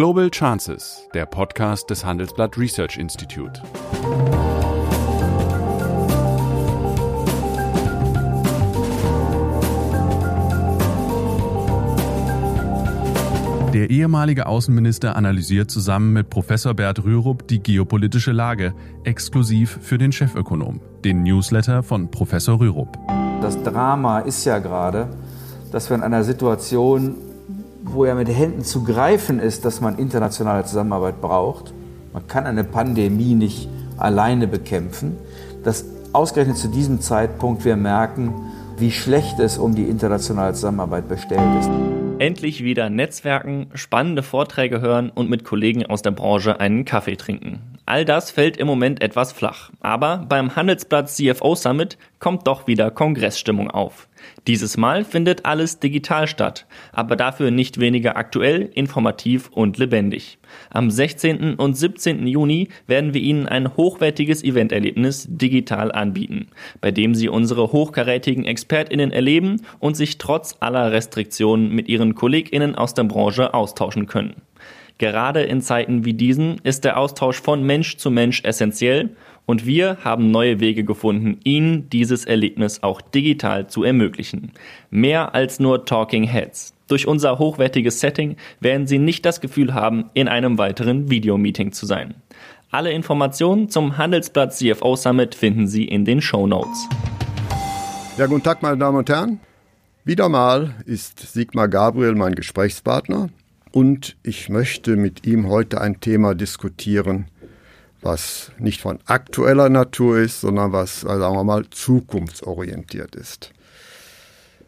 Global Chances, der Podcast des Handelsblatt Research Institute. Der ehemalige Außenminister analysiert zusammen mit Professor Bert Rürup die geopolitische Lage, exklusiv für den Chefökonom, den Newsletter von Professor Rürup. Das Drama ist ja gerade, dass wir in einer Situation, wo ja mit Händen zu greifen ist, dass man internationale Zusammenarbeit braucht, man kann eine Pandemie nicht alleine bekämpfen, dass ausgerechnet zu diesem Zeitpunkt wir merken, wie schlecht es um die internationale Zusammenarbeit bestellt ist. Endlich wieder Netzwerken, spannende Vorträge hören und mit Kollegen aus der Branche einen Kaffee trinken. All das fällt im Moment etwas flach. Aber beim Handelsblatt CFO Summit kommt doch wieder Kongressstimmung auf. Dieses Mal findet alles digital statt, aber dafür nicht weniger aktuell, informativ und lebendig. Am 16. und 17. Juni werden wir Ihnen ein hochwertiges Eventerlebnis digital anbieten, bei dem Sie unsere hochkarätigen ExpertInnen erleben und sich trotz aller Restriktionen mit Ihren KollegInnen aus der Branche austauschen können. Gerade in Zeiten wie diesen ist der Austausch von Mensch zu Mensch essentiell und wir haben neue Wege gefunden, Ihnen dieses Erlebnis auch digital zu ermöglichen. Mehr als nur Talking Heads. Durch unser hochwertiges Setting werden Sie nicht das Gefühl haben, in einem weiteren Videomeeting zu sein. Alle Informationen zum Handelsblatt CFO Summit finden Sie in den Show Notes. Ja, guten Tag, meine Damen und Herren. Wieder mal ist Sigmar Gabriel mein Gesprächspartner und ich möchte mit ihm heute ein Thema diskutieren, was nicht von aktueller Natur ist, sondern was, sagen wir mal, zukunftsorientiert ist.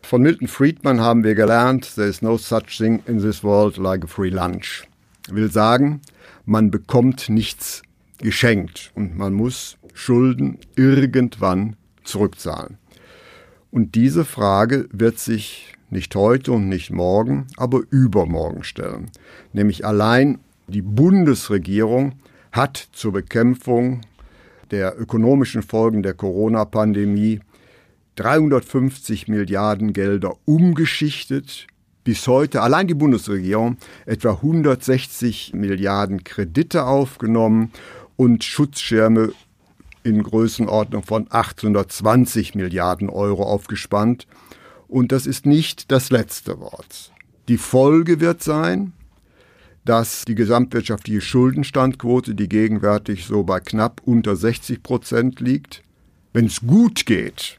Von Milton Friedman haben wir gelernt, there is no such thing in this world like a free lunch. Will sagen, man bekommt nichts geschenkt und man muss Schulden irgendwann zurückzahlen. Und diese Frage wird sich nicht heute und nicht morgen, aber übermorgen stellen. Nämlich allein die Bundesregierung hat zur Bekämpfung der ökonomischen Folgen der Corona-Pandemie 350 Milliarden Gelder umgeschichtet. Bis heute allein die Bundesregierung etwa 160 Milliarden Kredite aufgenommen und Schutzschirme in Größenordnung von 820 Milliarden Euro aufgespannt. Und das ist nicht das letzte Wort. Die Folge wird sein, dass die gesamtwirtschaftliche Schuldenstandquote, die gegenwärtig so bei knapp unter 60 Prozent liegt, wenn es gut geht,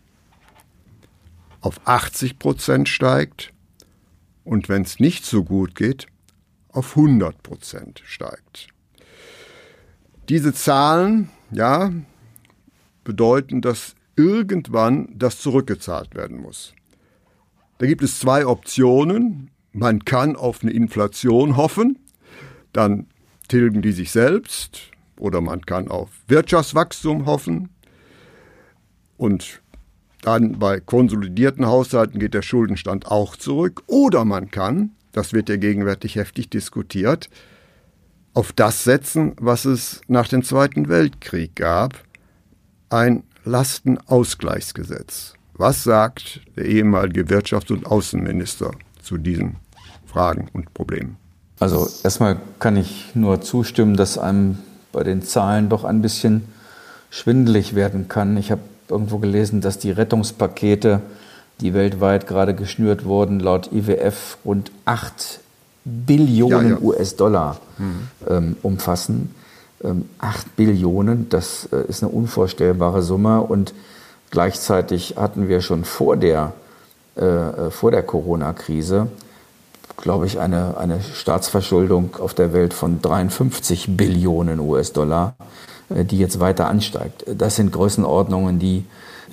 auf 80 Prozent steigt und wenn es nicht so gut geht, auf 100 Prozent steigt. Diese Zahlen, ja, bedeuten, dass irgendwann das zurückgezahlt werden muss. Da gibt es zwei Optionen. Man kann auf eine Inflation hoffen, dann tilgen die sich selbst, oder man kann auf Wirtschaftswachstum hoffen und dann bei konsolidierten Haushalten geht der Schuldenstand auch zurück. Oder man kann, das wird ja gegenwärtig heftig diskutiert, auf das setzen, was es nach dem Zweiten Weltkrieg gab, ein Lastenausgleichsgesetz. Was sagt der ehemalige Wirtschafts- und Außenminister zu diesen Fragen und Problemen? Also erstmal kann ich nur zustimmen, dass einem bei den Zahlen doch ein bisschen schwindelig werden kann. Ich habe irgendwo gelesen, dass die Rettungspakete, die weltweit gerade geschnürt wurden, laut IWF rund 8 Billionen ja, ja. US-Dollar mhm. ähm, umfassen. Ähm, 8 Billionen, das äh, ist eine unvorstellbare Summe und Gleichzeitig hatten wir schon vor der, äh, äh der Corona-Krise, glaube ich, eine, eine Staatsverschuldung auf der Welt von 53 Billionen US-Dollar, äh, die jetzt weiter ansteigt. Das sind Größenordnungen, die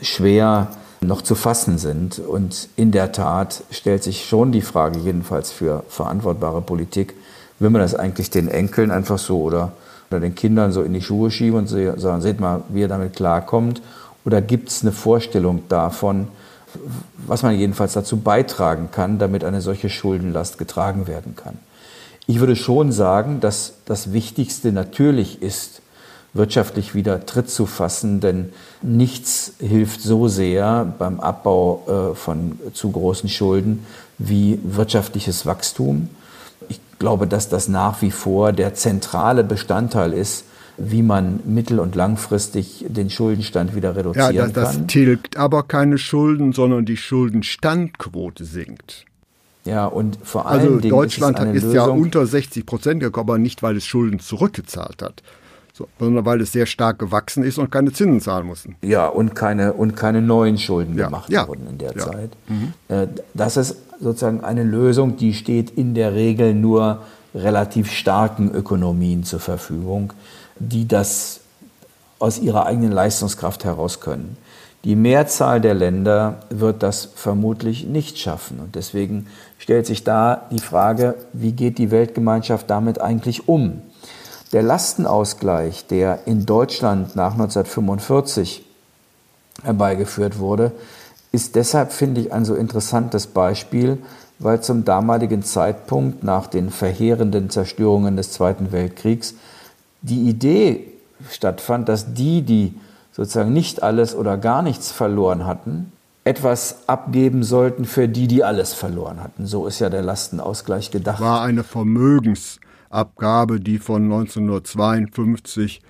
schwer noch zu fassen sind. Und in der Tat stellt sich schon die Frage, jedenfalls für verantwortbare Politik, will man das eigentlich den Enkeln einfach so oder, oder den Kindern so in die Schuhe schieben und sagen, seht mal, wie ihr damit klarkommt? Oder gibt es eine Vorstellung davon, was man jedenfalls dazu beitragen kann, damit eine solche Schuldenlast getragen werden kann? Ich würde schon sagen, dass das Wichtigste natürlich ist, wirtschaftlich wieder Tritt zu fassen, denn nichts hilft so sehr beim Abbau äh, von zu großen Schulden wie wirtschaftliches Wachstum. Ich glaube, dass das nach wie vor der zentrale Bestandteil ist, wie man mittel- und langfristig den Schuldenstand wieder reduzieren ja, das, das kann. Das tilgt aber keine Schulden, sondern die Schuldenstandquote sinkt. Ja, und vor allem also Dingen Deutschland ist, ist, ja unter 60 Prozent gekommen, aber nicht, weil es Schulden zurückgezahlt hat, sondern weil es sehr stark gewachsen ist und keine Zinsen zahlen mussten. Ja, und keine, und keine neuen Schulden ja. gemacht ja. wurden in der ja. Zeit. Mhm. Das ist sozusagen eine Lösung, die steht in der Regel nur relativ starken Ökonomien zur Verfügung, die das aus ihrer eigenen Leistungskraft heraus können. Die Mehrzahl der Länder wird das vermutlich nicht schaffen. Und deswegen stellt sich da die Frage, wie geht die Weltgemeinschaft damit eigentlich um? Der Lastenausgleich, der in Deutschland nach 1945 herbeigeführt wurde, ist deshalb, finde ich, ein so interessantes Beispiel, weil zum damaligen Zeitpunkt nach den verheerenden Zerstörungen des Zweiten Weltkriegs die Idee stattfand, dass die, die sozusagen nicht alles oder gar nichts verloren hatten, etwas abgeben sollten für die, die alles verloren hatten. So ist ja der Lastenausgleich gedacht. War eine Vermögensabgabe, die von 1952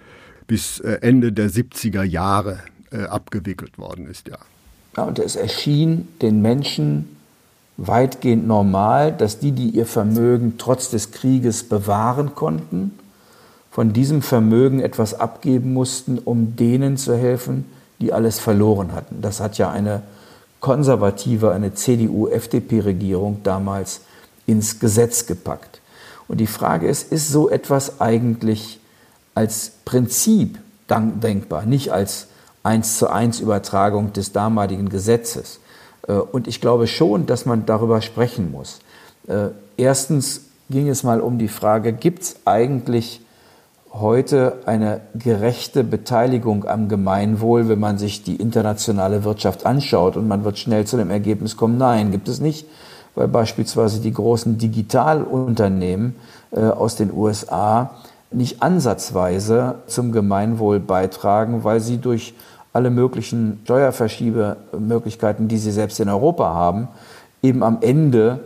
bis Ende der 70er Jahre äh, abgewickelt worden ist, ja. ja. Und es erschien den Menschen weitgehend normal, dass die, die ihr Vermögen trotz des Krieges bewahren konnten, von diesem Vermögen etwas abgeben mussten, um denen zu helfen, die alles verloren hatten. Das hat ja eine konservative, eine CDU-FDP-Regierung damals ins Gesetz gepackt. Und die Frage ist, ist so etwas eigentlich als Prinzip denkbar, nicht als eins zu eins Übertragung des damaligen Gesetzes? Und ich glaube schon, dass man darüber sprechen muss. Erstens ging es mal um die Frage, gibt es eigentlich heute eine gerechte Beteiligung am Gemeinwohl, wenn man sich die internationale Wirtschaft anschaut und man wird schnell zu dem Ergebnis kommen, nein, gibt es nicht, weil beispielsweise die großen Digitalunternehmen äh, aus den USA nicht ansatzweise zum Gemeinwohl beitragen, weil sie durch alle möglichen Steuerverschiebemöglichkeiten, die sie selbst in Europa haben, eben am Ende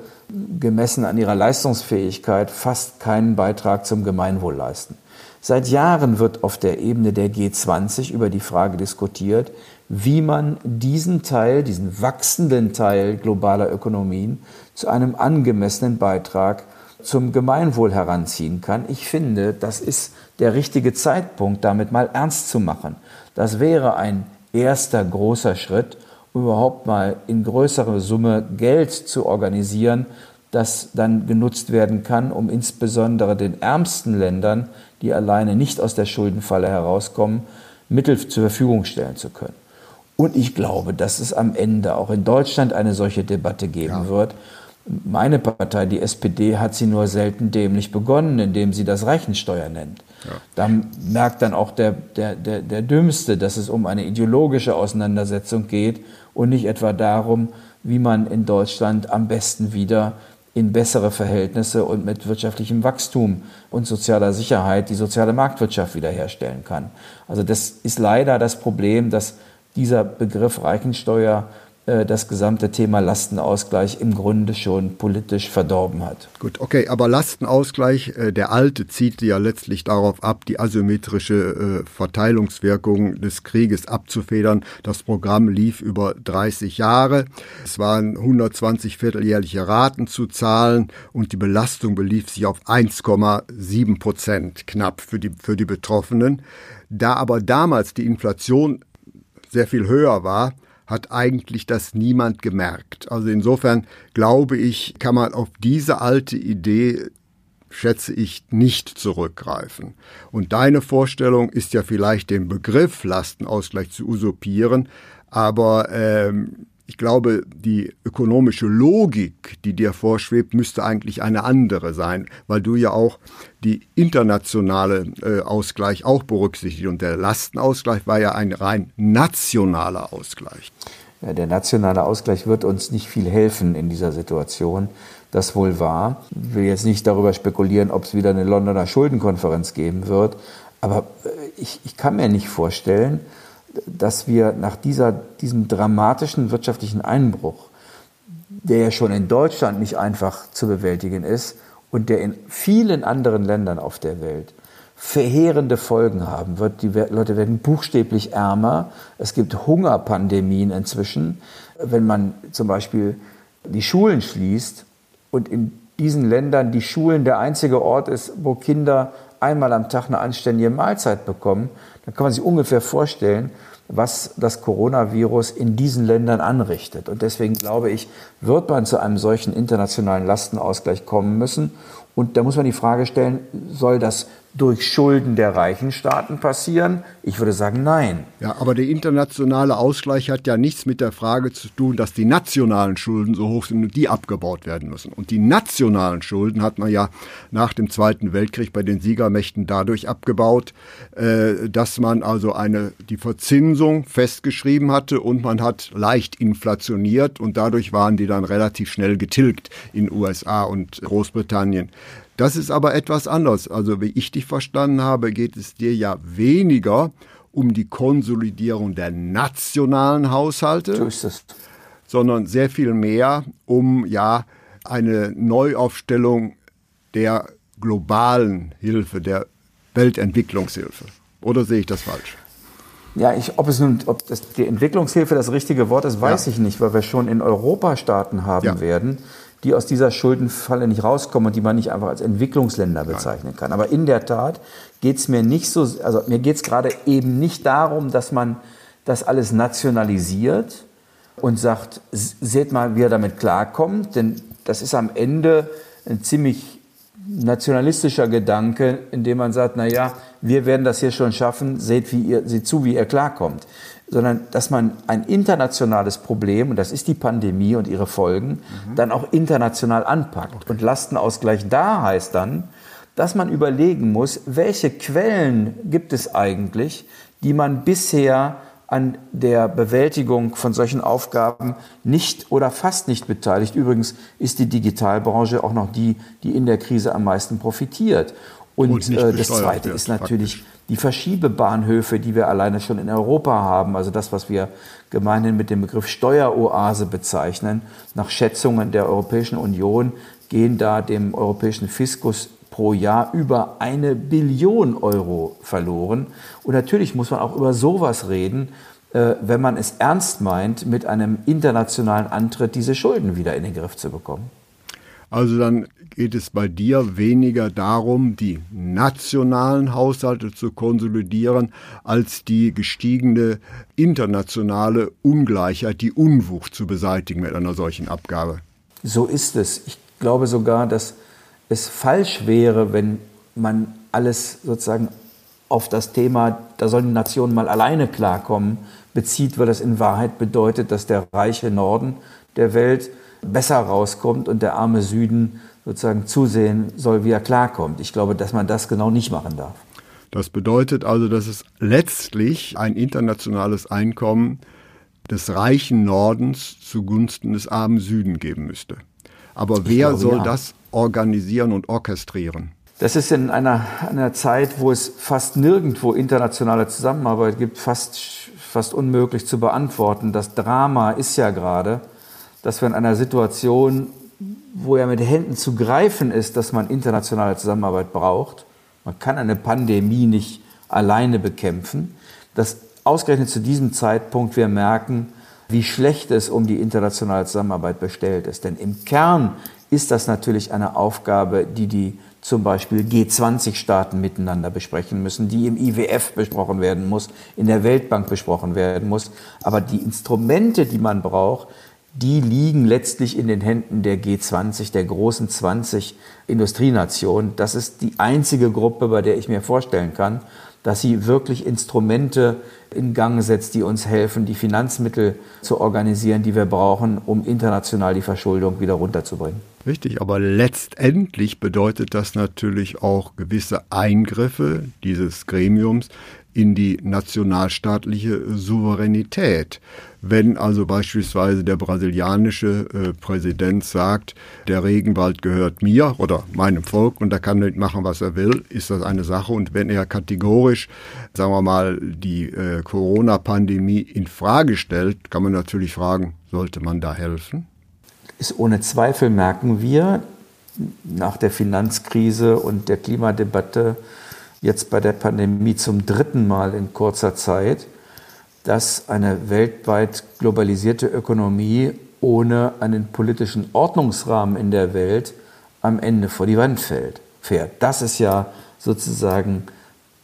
gemessen an ihrer Leistungsfähigkeit fast keinen Beitrag zum Gemeinwohl leisten. Seit Jahren wird auf der Ebene der G20 über die Frage diskutiert, wie man diesen Teil, diesen wachsenden Teil globaler Ökonomien zu einem angemessenen Beitrag zum Gemeinwohl heranziehen kann. Ich finde, das ist der richtige Zeitpunkt, damit mal ernst zu machen. Das wäre ein erster großer Schritt, um überhaupt mal in größere Summe Geld zu organisieren, das dann genutzt werden kann, um insbesondere den ärmsten Ländern, die alleine nicht aus der Schuldenfalle herauskommen, Mittel zur Verfügung stellen zu können. Und ich glaube, dass es am Ende auch in Deutschland eine solche Debatte geben ja. wird. Meine Partei, die SPD, hat sie nur selten dämlich begonnen, indem sie das Reichensteuer nennt. Ja. Da merkt dann auch der, der, der, der Dümmste, dass es um eine ideologische Auseinandersetzung geht und nicht etwa darum, wie man in Deutschland am besten wieder in bessere Verhältnisse und mit wirtschaftlichem Wachstum und sozialer Sicherheit die soziale Marktwirtschaft wiederherstellen kann. Also das ist leider das Problem, dass dieser Begriff Reichensteuer das gesamte Thema Lastenausgleich im Grunde schon politisch verdorben hat. Gut, okay, aber Lastenausgleich, der alte, zieht ja letztlich darauf ab, die asymmetrische Verteilungswirkung des Krieges abzufedern. Das Programm lief über 30 Jahre. Es waren 120 vierteljährliche Raten zu zahlen und die Belastung belief sich auf 1,7 Prozent knapp für die, für die Betroffenen. Da aber damals die Inflation sehr viel höher war, hat eigentlich das niemand gemerkt. Also insofern glaube ich, kann man auf diese alte Idee schätze ich, nicht zurückgreifen. Und deine Vorstellung ist ja vielleicht den Begriff Lastenausgleich zu usurpieren, aber ähm, ich glaube, die ökonomische Logik, die dir vorschwebt, müsste eigentlich eine andere sein, weil du ja auch die internationale äh, Ausgleich auch berücksichtigt. Und der Lastenausgleich war ja ein rein nationaler Ausgleich. Ja, der nationale Ausgleich wird uns nicht viel helfen in dieser Situation. Das wohl wahr. Ich will jetzt nicht darüber spekulieren, ob es wieder eine Londoner Schuldenkonferenz geben wird. Aber ich, ich kann mir nicht vorstellen, dass wir nach dieser, diesem dramatischen wirtschaftlichen Einbruch, der ja schon in Deutschland nicht einfach zu bewältigen ist, und der in vielen anderen Ländern auf der Welt verheerende Folgen haben wird. Die Leute werden buchstäblich ärmer. Es gibt Hungerpandemien inzwischen. Wenn man zum Beispiel die Schulen schließt und in diesen Ländern die Schulen der einzige Ort ist, wo Kinder einmal am Tag eine anständige Mahlzeit bekommen, dann kann man sich ungefähr vorstellen, was das Coronavirus in diesen Ländern anrichtet. Und deswegen glaube ich, wird man zu einem solchen internationalen Lastenausgleich kommen müssen. Und da muss man die Frage stellen, soll das durch Schulden der reichen Staaten passieren? Ich würde sagen, nein. Ja, aber der internationale Ausgleich hat ja nichts mit der Frage zu tun, dass die nationalen Schulden so hoch sind und die abgebaut werden müssen. Und die nationalen Schulden hat man ja nach dem Zweiten Weltkrieg bei den Siegermächten dadurch abgebaut, äh, dass man also eine, die Verzinsung festgeschrieben hatte und man hat leicht inflationiert und dadurch waren die dann relativ schnell getilgt in USA und Großbritannien. Das ist aber etwas anders. Also wie ich dich verstanden habe, geht es dir ja weniger um die Konsolidierung der nationalen Haushalte, so ist es. sondern sehr viel mehr um ja eine Neuaufstellung der globalen Hilfe, der Weltentwicklungshilfe. Oder sehe ich das falsch? Ja, ich, ob es nun, ob das, die Entwicklungshilfe das richtige Wort ist, weiß ja. ich nicht, weil wir schon in Europa Staaten haben ja. werden, die aus dieser Schuldenfalle nicht rauskommen und die man nicht einfach als Entwicklungsländer bezeichnen kann. Aber in der Tat geht es mir nicht so, also mir geht es gerade eben nicht darum, dass man das alles nationalisiert und sagt, seht mal, wie er damit klarkommt, denn das ist am Ende ein ziemlich nationalistischer Gedanke, indem man sagt, na ja, wir werden das hier schon schaffen, seht, wie ihr, seht zu, wie ihr klarkommt sondern dass man ein internationales Problem, und das ist die Pandemie und ihre Folgen, mhm. dann auch international anpackt. Okay. Und Lastenausgleich da heißt dann, dass man überlegen muss, welche Quellen gibt es eigentlich, die man bisher an der Bewältigung von solchen Aufgaben nicht oder fast nicht beteiligt. Übrigens ist die Digitalbranche auch noch die, die in der Krise am meisten profitiert. Und äh, das Zweite ist natürlich faktisch. die Verschiebebahnhöfe, die wir alleine schon in Europa haben. Also das, was wir gemeinhin mit dem Begriff Steueroase bezeichnen. Nach Schätzungen der Europäischen Union gehen da dem europäischen Fiskus pro Jahr über eine Billion Euro verloren. Und natürlich muss man auch über sowas reden, äh, wenn man es ernst meint, mit einem internationalen Antritt diese Schulden wieder in den Griff zu bekommen. Also dann geht es bei dir weniger darum, die nationalen Haushalte zu konsolidieren, als die gestiegene internationale Ungleichheit, die Unwucht zu beseitigen mit einer solchen Abgabe. So ist es. Ich glaube sogar, dass es falsch wäre, wenn man alles sozusagen auf das Thema, da sollen die Nationen mal alleine klarkommen, bezieht, weil das in Wahrheit bedeutet, dass der reiche Norden der Welt besser rauskommt und der arme Süden sozusagen zusehen soll, wie er klarkommt. Ich glaube, dass man das genau nicht machen darf. Das bedeutet also, dass es letztlich ein internationales Einkommen des reichen Nordens zugunsten des armen Süden geben müsste. Aber wer glaube, soll ja. das organisieren und orchestrieren? Das ist in einer, einer Zeit, wo es fast nirgendwo internationale Zusammenarbeit gibt, fast, fast unmöglich zu beantworten. Das Drama ist ja gerade, dass wir in einer Situation, wo ja mit Händen zu greifen ist, dass man internationale Zusammenarbeit braucht, man kann eine Pandemie nicht alleine bekämpfen, dass ausgerechnet zu diesem Zeitpunkt wir merken, wie schlecht es um die internationale Zusammenarbeit bestellt ist. Denn im Kern ist das natürlich eine Aufgabe, die die zum Beispiel G20-Staaten miteinander besprechen müssen, die im IWF besprochen werden muss, in der Weltbank besprochen werden muss. Aber die Instrumente, die man braucht, die liegen letztlich in den Händen der G20, der großen 20 Industrienationen. Das ist die einzige Gruppe, bei der ich mir vorstellen kann, dass sie wirklich Instrumente in Gang setzt, die uns helfen, die Finanzmittel zu organisieren, die wir brauchen, um international die Verschuldung wieder runterzubringen. Richtig, aber letztendlich bedeutet das natürlich auch gewisse Eingriffe dieses Gremiums in die nationalstaatliche Souveränität. Wenn also beispielsweise der brasilianische äh, Präsident sagt, der Regenwald gehört mir oder meinem Volk und er kann nicht machen, was er will, ist das eine Sache. Und wenn er kategorisch, sagen wir mal, die äh, Corona-Pandemie in Frage stellt, kann man natürlich fragen, sollte man da helfen? Ist ohne Zweifel merken wir, nach der Finanzkrise und der Klimadebatte jetzt bei der Pandemie zum dritten Mal in kurzer Zeit, dass eine weltweit globalisierte Ökonomie ohne einen politischen Ordnungsrahmen in der Welt am Ende vor die Wand fällt, fährt. Das ist ja sozusagen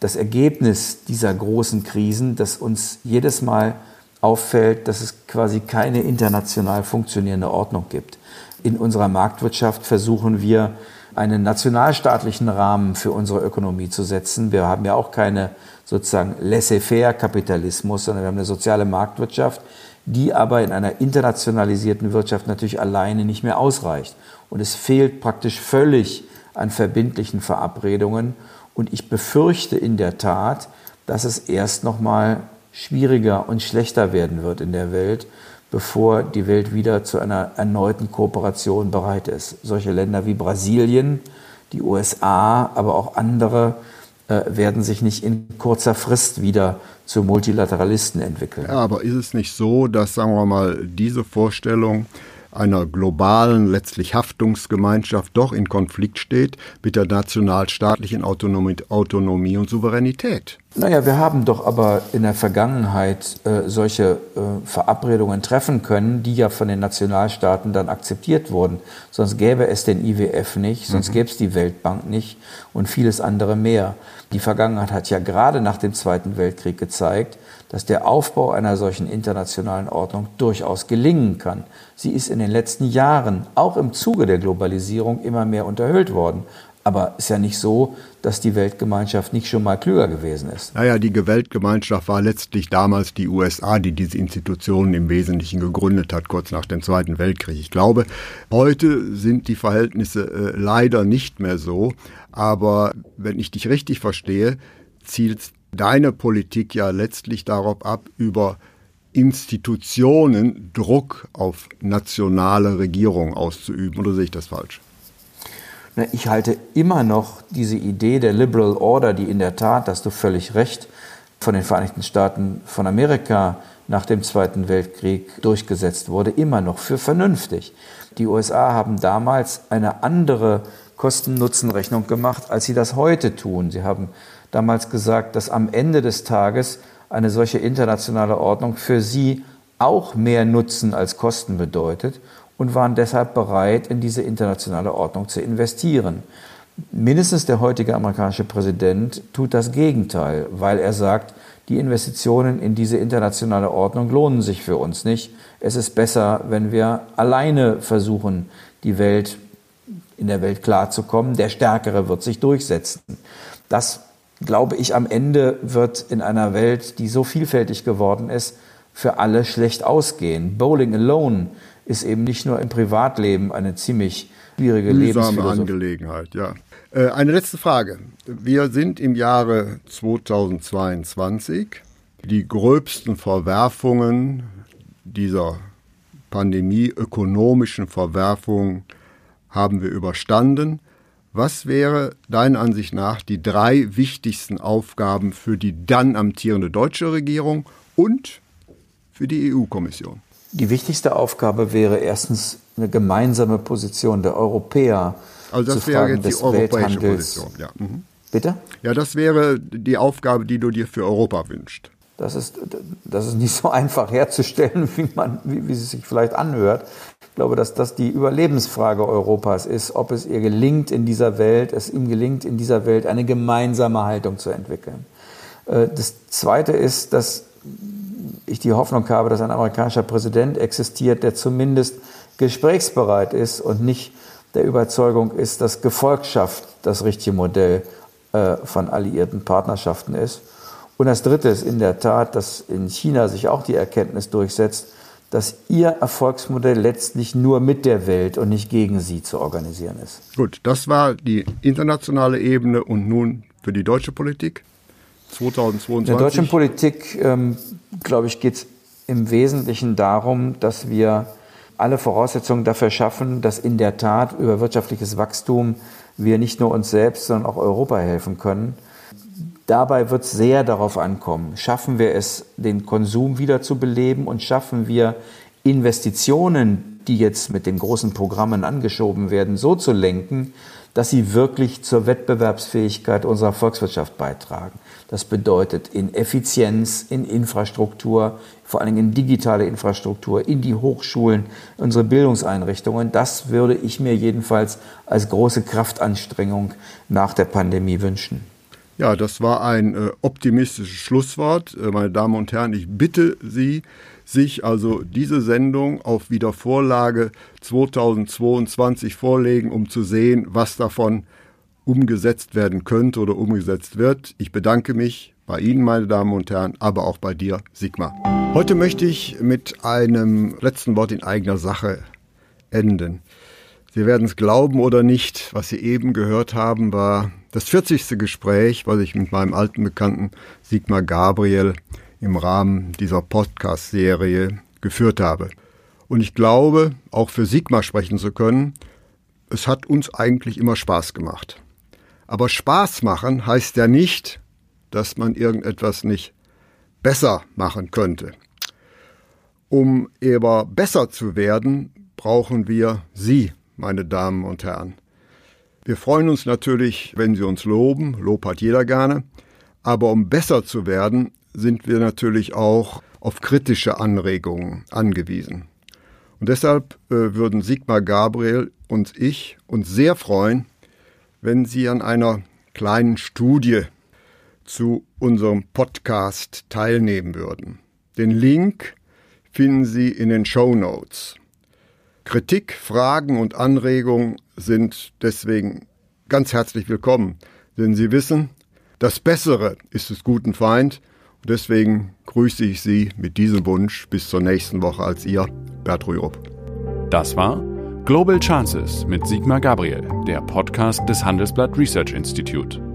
das Ergebnis dieser großen Krisen, dass uns jedes Mal auffällt, dass es quasi keine international funktionierende Ordnung gibt. In unserer Marktwirtschaft versuchen wir, einen nationalstaatlichen Rahmen für unsere Ökonomie zu setzen. Wir haben ja auch keine sozusagen laissez-faire-Kapitalismus, sondern wir haben eine soziale Marktwirtschaft, die aber in einer internationalisierten Wirtschaft natürlich alleine nicht mehr ausreicht. Und es fehlt praktisch völlig an verbindlichen Verabredungen. Und ich befürchte in der Tat, dass es erst noch mal schwieriger und schlechter werden wird in der Welt, bevor die Welt wieder zu einer erneuten Kooperation bereit ist. Solche Länder wie Brasilien, die USA, aber auch andere äh, werden sich nicht in kurzer Frist wieder zu Multilateralisten entwickeln. Ja, aber ist es nicht so, dass, sagen wir mal, diese Vorstellung einer globalen, letztlich Haftungsgemeinschaft doch in Konflikt steht mit der nationalstaatlichen Autonomie, und Souveränität. Naja, wir haben doch aber in der Vergangenheit äh, solche äh, Verabredungen treffen können, die ja von den Nationalstaaten dann akzeptiert wurden. Sonst gäbe es den IWF nicht, sonst mhm. gäbe es die Weltbank nicht und vieles andere mehr. Die Vergangenheit hat ja gerade nach dem Zweiten Weltkrieg gezeigt, dass der Aufbau einer solchen internationalen Ordnung durchaus gelingen kann. Sie ist in den letzten Jahren, auch im Zuge der Globalisierung, immer mehr unterhöhlt worden. Aber es ist ja nicht so, dass die Weltgemeinschaft nicht schon mal klüger gewesen ist. Naja, die Weltgemeinschaft war letztlich damals die USA, die diese Institutionen im Wesentlichen gegründet hat, kurz nach dem Zweiten Weltkrieg. Ich glaube, heute sind die Verhältnisse äh, leider nicht mehr so. Aber wenn ich dich richtig verstehe, zielt deine Politik ja letztlich darauf ab, über Institutionen Druck auf nationale Regierungen auszuüben. Oder sehe ich das falsch? Ich halte immer noch diese Idee der Liberal Order, die in der Tat, hast du völlig recht, von den Vereinigten Staaten von Amerika nach dem Zweiten Weltkrieg durchgesetzt wurde, immer noch für vernünftig. Die USA haben damals eine andere Kosten-Nutzen-Rechnung gemacht, als sie das heute tun. Sie haben damals gesagt, dass am Ende des Tages eine solche internationale Ordnung für sie auch mehr Nutzen als Kosten bedeutet und waren deshalb bereit, in diese internationale Ordnung zu investieren. Mindestens der heutige amerikanische Präsident tut das Gegenteil, weil er sagt, die Investitionen in diese internationale Ordnung lohnen sich für uns nicht. Es ist besser, wenn wir alleine versuchen, die Welt in der Welt klarzukommen. Der Stärkere wird sich durchsetzen. Das glaube ich, am Ende wird in einer Welt, die so vielfältig geworden ist, für alle schlecht ausgehen. Bowling alone ist eben nicht nur im Privatleben eine ziemlich schwierige Mühsame Angelegenheit, ja. Äh, eine letzte Frage. Wir sind im Jahre 2022. Die gröbsten Verwerfungen dieser Pandemie, ökonomischen Verwerfungen haben wir überstanden. Was wäre deiner Ansicht nach die drei wichtigsten Aufgaben für die dann amtierende deutsche Regierung und für die EU-Kommission? Die wichtigste Aufgabe wäre erstens eine gemeinsame Position der Europäer. Also das wäre jetzt die europäische Position. Ja. Mhm. Bitte? Ja, das wäre die Aufgabe, die du dir für Europa wünschst. Das ist, das ist nicht so einfach herzustellen, wie, man, wie, wie es sich vielleicht anhört. Ich glaube, dass das die Überlebensfrage Europas ist, ob es ihr gelingt, in dieser Welt, es ihm gelingt, in dieser Welt eine gemeinsame Haltung zu entwickeln. Äh, das Zweite ist, dass ich die Hoffnung habe, dass ein amerikanischer Präsident existiert, der zumindest gesprächsbereit ist und nicht der Überzeugung ist, dass Gefolgschaft das richtige Modell äh, von alliierten Partnerschaften ist. Und das Dritte ist in der Tat, dass in China sich auch die Erkenntnis durchsetzt, dass ihr Erfolgsmodell letztlich nur mit der Welt und nicht gegen sie zu organisieren ist. Gut, das war die internationale Ebene und nun für die deutsche Politik 2022. In der deutschen Politik, ähm, glaube ich, geht es im Wesentlichen darum, dass wir alle Voraussetzungen dafür schaffen, dass in der Tat über wirtschaftliches Wachstum wir nicht nur uns selbst, sondern auch Europa helfen können. Dabei wird es sehr darauf ankommen, schaffen wir es, den Konsum wieder zu beleben und schaffen wir Investitionen, die jetzt mit den großen Programmen angeschoben werden, so zu lenken, dass sie wirklich zur Wettbewerbsfähigkeit unserer Volkswirtschaft beitragen. Das bedeutet in Effizienz, in Infrastruktur, vor allen Dingen in digitale Infrastruktur, in die Hochschulen, unsere Bildungseinrichtungen. Das würde ich mir jedenfalls als große Kraftanstrengung nach der Pandemie wünschen. Ja, das war ein äh, optimistisches Schlusswort. Äh, meine Damen und Herren, ich bitte Sie, sich also diese Sendung auf Wiedervorlage 2022 vorlegen, um zu sehen, was davon umgesetzt werden könnte oder umgesetzt wird. Ich bedanke mich bei Ihnen, meine Damen und Herren, aber auch bei dir, Sigmar. Heute möchte ich mit einem letzten Wort in eigener Sache enden. Sie werden es glauben oder nicht, was Sie eben gehört haben, war das 40. Gespräch, was ich mit meinem alten Bekannten Sigmar Gabriel im Rahmen dieser Podcast-Serie geführt habe. Und ich glaube, auch für Sigmar sprechen zu können, es hat uns eigentlich immer Spaß gemacht. Aber Spaß machen heißt ja nicht, dass man irgendetwas nicht besser machen könnte. Um aber besser zu werden, brauchen wir Sie, meine Damen und Herren. Wir freuen uns natürlich, wenn Sie uns loben, Lob hat jeder gerne, aber um besser zu werden, sind wir natürlich auch auf kritische Anregungen angewiesen. Und deshalb äh, würden Sigmar Gabriel und ich uns sehr freuen, wenn Sie an einer kleinen Studie zu unserem Podcast teilnehmen würden. Den Link finden Sie in den Show Notes. Kritik, Fragen und Anregungen sind deswegen ganz herzlich willkommen, denn Sie wissen, das Bessere ist des guten Feind Deswegen grüße ich Sie mit diesem Wunsch bis zur nächsten Woche als Ihr Bert Rürup. Das war Global Chances mit Sigmar Gabriel, der Podcast des Handelsblatt Research Institute.